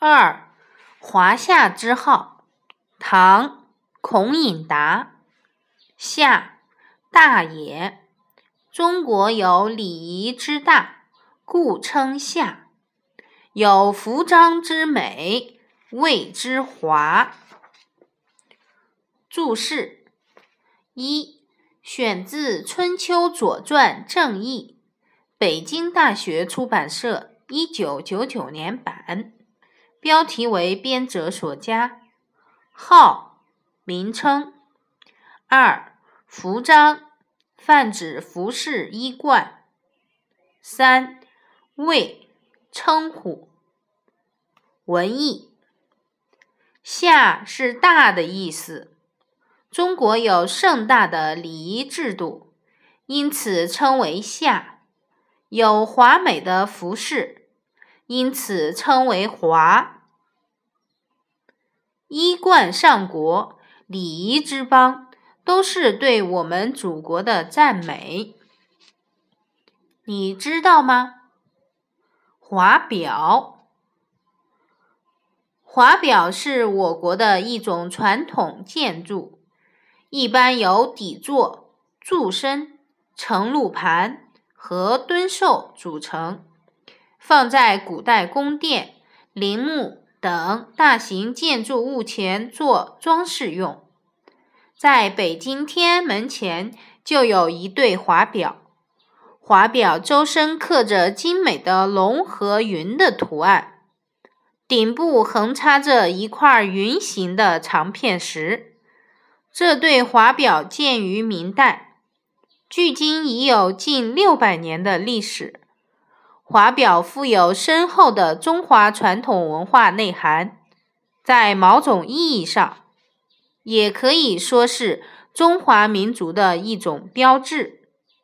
二，华夏之号，唐，孔颖达。夏，大也。中国有礼仪之大，故称夏；有服装之美，谓之华。注释一，选自《春秋左传正义》，北京大学出版社一九九九年版。标题为编者所加。号，名称。二，服章，泛指服饰、衣冠。三，谓，称呼。文艺，夏是大的意思。中国有盛大的礼仪制度，因此称为夏；有华美的服饰。因此称为华。衣冠上国，礼仪之邦，都是对我们祖国的赞美。你知道吗？华表，华表是我国的一种传统建筑，一般由底座、柱身、承露盘和墩兽组成。放在古代宫殿、陵墓等大型建筑物前做装饰用。在北京天安门前就有一对华表，华表周身刻着精美的龙和云的图案，顶部横插着一块云形的长片石。这对华表建于明代，距今已有近六百年的历史。华表富有深厚的中华传统文化内涵，在某种意义上，也可以说是中华民族的一种标志。